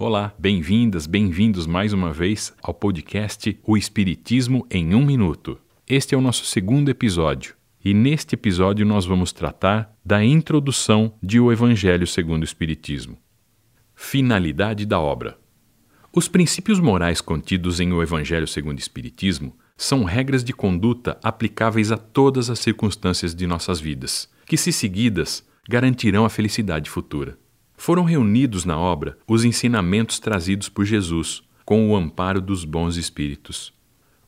Olá, bem-vindas, bem-vindos mais uma vez ao podcast O Espiritismo em um Minuto. Este é o nosso segundo episódio e neste episódio nós vamos tratar da introdução de O Evangelho segundo o Espiritismo. Finalidade da obra. Os princípios morais contidos em O Evangelho segundo o Espiritismo são regras de conduta aplicáveis a todas as circunstâncias de nossas vidas, que, se seguidas, garantirão a felicidade futura. Foram reunidos na obra os ensinamentos trazidos por Jesus, com o amparo dos bons espíritos.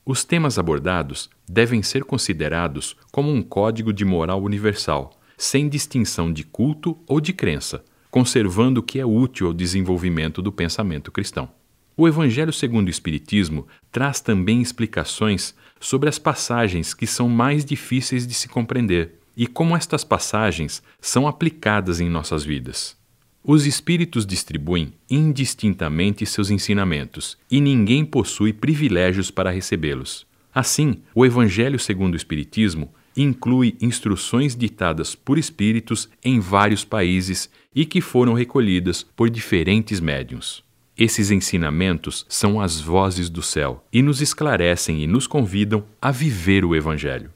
Os temas abordados devem ser considerados como um código de moral universal, sem distinção de culto ou de crença, conservando o que é útil ao desenvolvimento do pensamento cristão. O Evangelho segundo o Espiritismo traz também explicações sobre as passagens que são mais difíceis de se compreender e como estas passagens são aplicadas em nossas vidas. Os espíritos distribuem indistintamente seus ensinamentos e ninguém possui privilégios para recebê-los. Assim, o Evangelho segundo o Espiritismo inclui instruções ditadas por espíritos em vários países e que foram recolhidas por diferentes médiums. Esses ensinamentos são as vozes do céu e nos esclarecem e nos convidam a viver o Evangelho.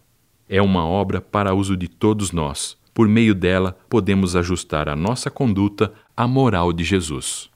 É uma obra para uso de todos nós por meio dela, podemos ajustar a nossa conduta à moral de Jesus.